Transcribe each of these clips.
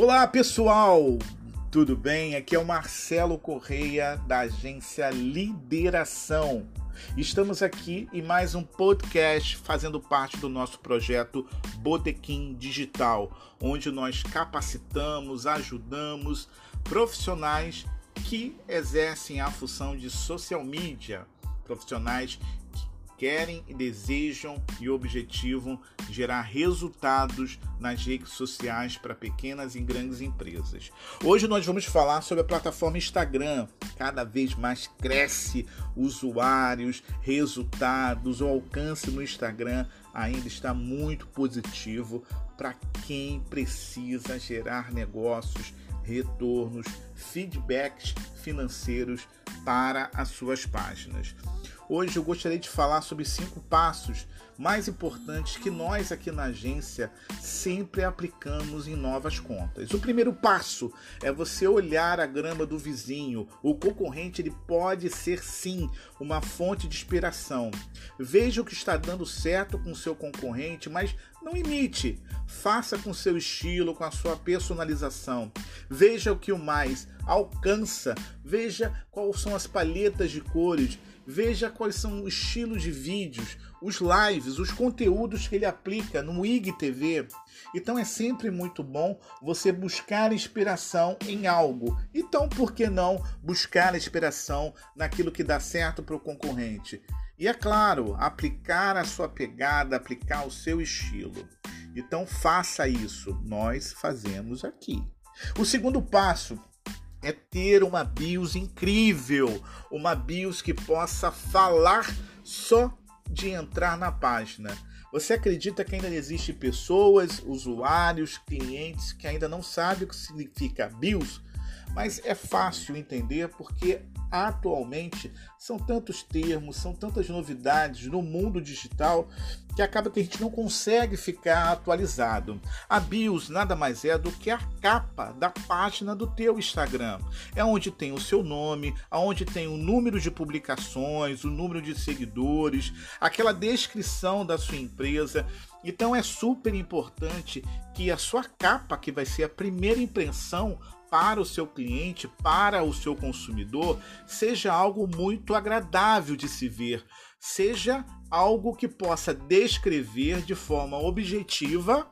Olá pessoal, tudo bem? Aqui é o Marcelo Correia da agência Lideração. Estamos aqui em mais um podcast fazendo parte do nosso projeto Botequim Digital, onde nós capacitamos, ajudamos profissionais que exercem a função de social media, profissionais querem e desejam e objetivam gerar resultados nas redes sociais para pequenas e grandes empresas. Hoje nós vamos falar sobre a plataforma Instagram. Cada vez mais cresce usuários, resultados, o alcance no Instagram ainda está muito positivo para quem precisa gerar negócios, retornos, feedbacks financeiros para as suas páginas. Hoje eu gostaria de falar sobre cinco passos mais importantes que nós aqui na agência sempre aplicamos em novas contas. O primeiro passo é você olhar a grama do vizinho. O concorrente ele pode ser sim uma fonte de inspiração. Veja o que está dando certo com seu concorrente, mas não imite. Faça com seu estilo, com a sua personalização. Veja o que o mais alcança. Veja quais são as palhetas de cores Veja quais são os estilos de vídeos, os lives, os conteúdos que ele aplica no IGTV. Então é sempre muito bom você buscar inspiração em algo. Então, por que não buscar inspiração naquilo que dá certo para o concorrente? E é claro, aplicar a sua pegada, aplicar o seu estilo. Então faça isso. Nós fazemos aqui. O segundo passo é ter uma BIOS incrível, uma BIOS que possa falar só de entrar na página. Você acredita que ainda existe pessoas, usuários, clientes que ainda não sabem o que significa BIOS? Mas é fácil entender porque atualmente são tantos termos, são tantas novidades no mundo digital que acaba que a gente não consegue ficar atualizado. A BIOS nada mais é do que a capa da página do teu Instagram. É onde tem o seu nome, aonde tem o número de publicações, o número de seguidores, aquela descrição da sua empresa. Então é super importante que a sua capa, que vai ser a primeira impressão, para o seu cliente, para o seu consumidor, seja algo muito agradável de se ver, seja algo que possa descrever de forma objetiva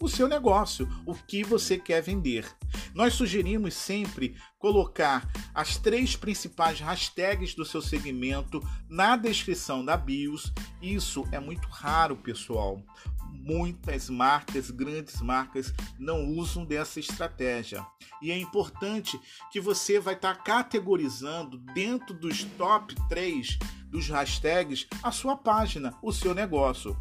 o seu negócio, o que você quer vender. Nós sugerimos sempre colocar as três principais hashtags do seu segmento na descrição da BIOS. Isso é muito raro, pessoal muitas marcas, grandes marcas, não usam dessa estratégia. E é importante que você vai estar tá categorizando dentro dos top 3 dos hashtags a sua página, o seu negócio.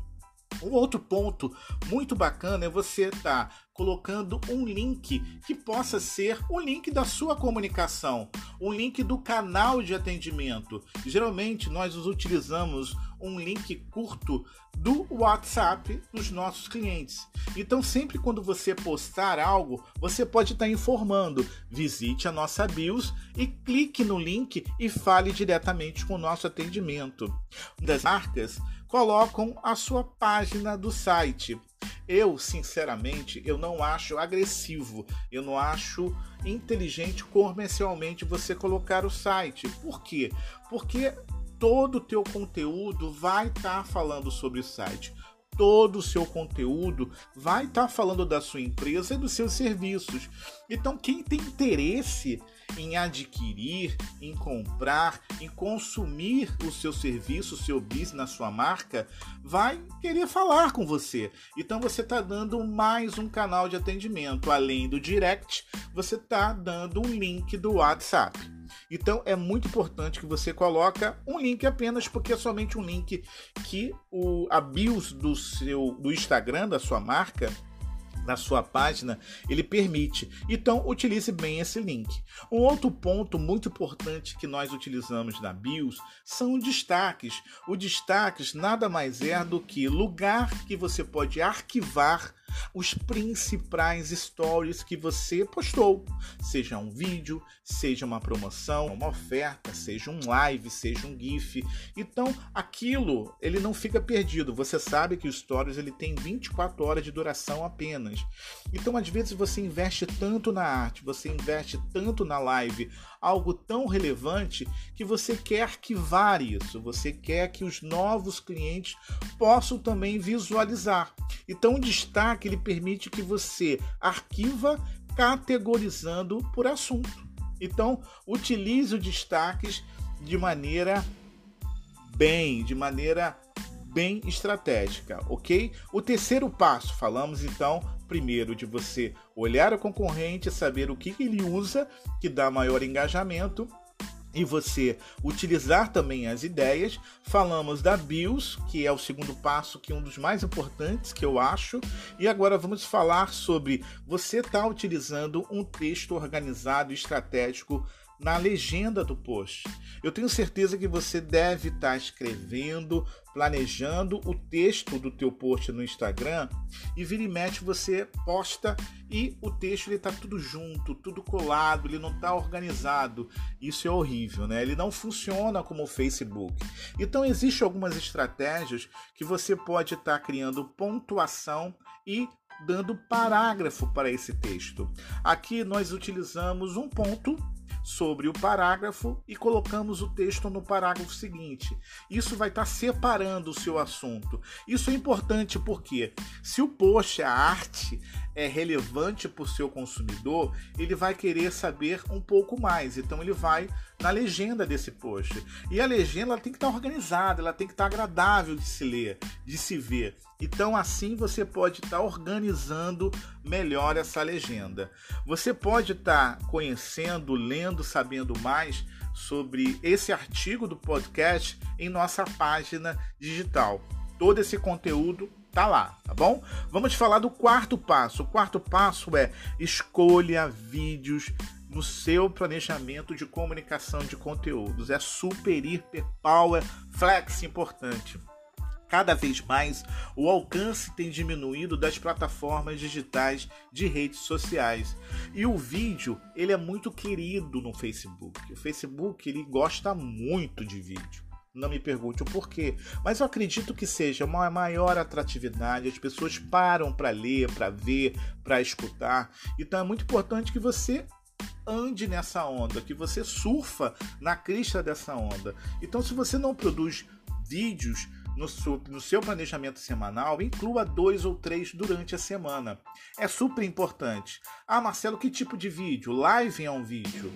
Um outro ponto muito bacana é você estar tá colocando um link que possa ser o link da sua comunicação, um link do canal de atendimento. Geralmente nós utilizamos um link curto do WhatsApp dos nossos clientes. Então, sempre quando você postar algo, você pode estar informando: visite a nossa BIOS e clique no link e fale diretamente com o nosso atendimento. Das marcas colocam a sua página do site. Eu, sinceramente, eu não acho agressivo, eu não acho inteligente comercialmente você colocar o site. Por quê? Porque todo o teu conteúdo vai estar tá falando sobre o site. Todo o seu conteúdo vai estar tá falando da sua empresa e dos seus serviços. Então, quem tem interesse em adquirir, em comprar, em consumir o seu serviço, o seu business na sua marca, vai querer falar com você. Então você está dando mais um canal de atendimento. Além do direct, você está dando um link do WhatsApp. Então é muito importante que você coloca um link apenas porque é somente um link que o a BIOS do seu do Instagram da sua marca na sua página, ele permite. Então, utilize bem esse link. Um outro ponto muito importante que nós utilizamos na BIOS são destaques. O destaques nada mais é do que lugar que você pode arquivar os principais stories que você postou, seja um vídeo, seja uma promoção, uma oferta, seja um live, seja um GIF. Então, aquilo ele não fica perdido. Você sabe que o stories ele tem 24 horas de duração apenas. Então, às vezes você investe tanto na arte, você investe tanto na live, algo tão relevante que você quer arquivar isso, você quer que os novos clientes possam também visualizar. Então, o destaque ele permite que você arquiva categorizando por assunto. Então, utilize os destaques de maneira bem, de maneira bem estratégica, ok? O terceiro passo, falamos então primeiro de você olhar o concorrente, saber o que ele usa que dá maior engajamento e você utilizar também as ideias. Falamos da BIOS, que é o segundo passo, que é um dos mais importantes que eu acho. E agora vamos falar sobre você estar tá utilizando um texto organizado e estratégico na legenda do post. Eu tenho certeza que você deve estar tá escrevendo, planejando o texto do teu post no Instagram e vira e mexe você posta e o texto ele tá tudo junto, tudo colado, ele não está organizado. Isso é horrível, né? Ele não funciona como o Facebook. Então existem algumas estratégias que você pode estar tá criando pontuação e dando parágrafo para esse texto. Aqui nós utilizamos um ponto sobre o parágrafo e colocamos o texto no parágrafo seguinte. Isso vai estar separando o seu assunto. Isso é importante porque se o post, a arte, é relevante para o seu consumidor, ele vai querer saber um pouco mais. Então ele vai na legenda desse post. E a legenda ela tem que estar organizada, ela tem que estar agradável de se ler, de se ver. Então assim você pode estar organizando melhor essa legenda. Você pode estar conhecendo, lendo, sabendo mais sobre esse artigo do podcast em nossa página digital. Todo esse conteúdo tá lá, tá bom? Vamos falar do quarto passo. O quarto passo é escolha vídeos no seu planejamento de comunicação de conteúdos. É super, hiper, power, flex importante. Cada vez mais o alcance tem diminuído das plataformas digitais de redes sociais. E o vídeo, ele é muito querido no Facebook. O Facebook, ele gosta muito de vídeo. Não me pergunte o porquê, mas eu acredito que seja uma maior atratividade. As pessoas param para ler, para ver, para escutar. Então é muito importante que você ande nessa onda, que você surfa na crista dessa onda. Então, se você não produz vídeos no seu, no seu planejamento semanal, inclua dois ou três durante a semana. É super importante. Ah, Marcelo, que tipo de vídeo? Live é um vídeo.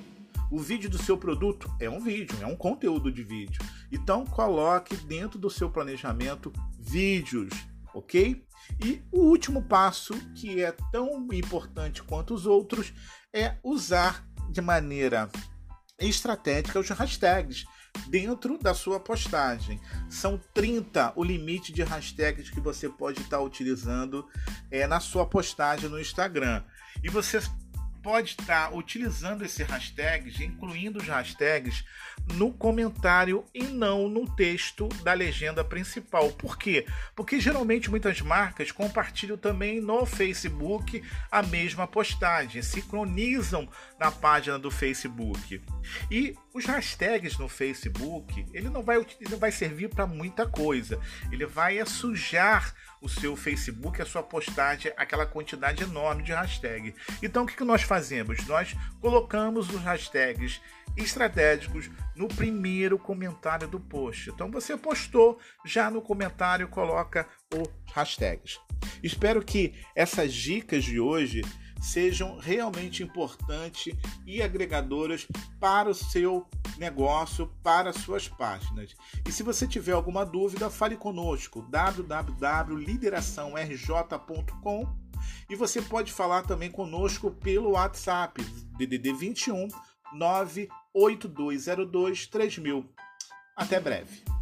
O vídeo do seu produto é um vídeo, é um conteúdo de vídeo. Então coloque dentro do seu planejamento vídeos, ok? E o último passo, que é tão importante quanto os outros, é usar de maneira estratégica os hashtags dentro da sua postagem. São 30 o limite de hashtags que você pode estar utilizando é, na sua postagem no Instagram. E você pode estar utilizando esse hashtags, incluindo os hashtags no comentário e não no texto da legenda principal. Por quê? Porque geralmente muitas marcas compartilham também no Facebook a mesma postagem, sincronizam na página do Facebook. E os hashtags no Facebook, ele não vai, ele vai servir para muita coisa. Ele vai sujar o seu Facebook, a sua postagem, aquela quantidade enorme de hashtag. Então o que, que nós fazemos? Nós colocamos os hashtags estratégicos no primeiro comentário do post. Então você postou, já no comentário coloca o hashtags. Espero que essas dicas de hoje sejam realmente importantes e agregadoras para o seu negócio, para suas páginas. E se você tiver alguma dúvida, fale conosco www.lideraçãorj.com e você pode falar também conosco pelo WhatsApp DDD 21 98202 3000. Até breve.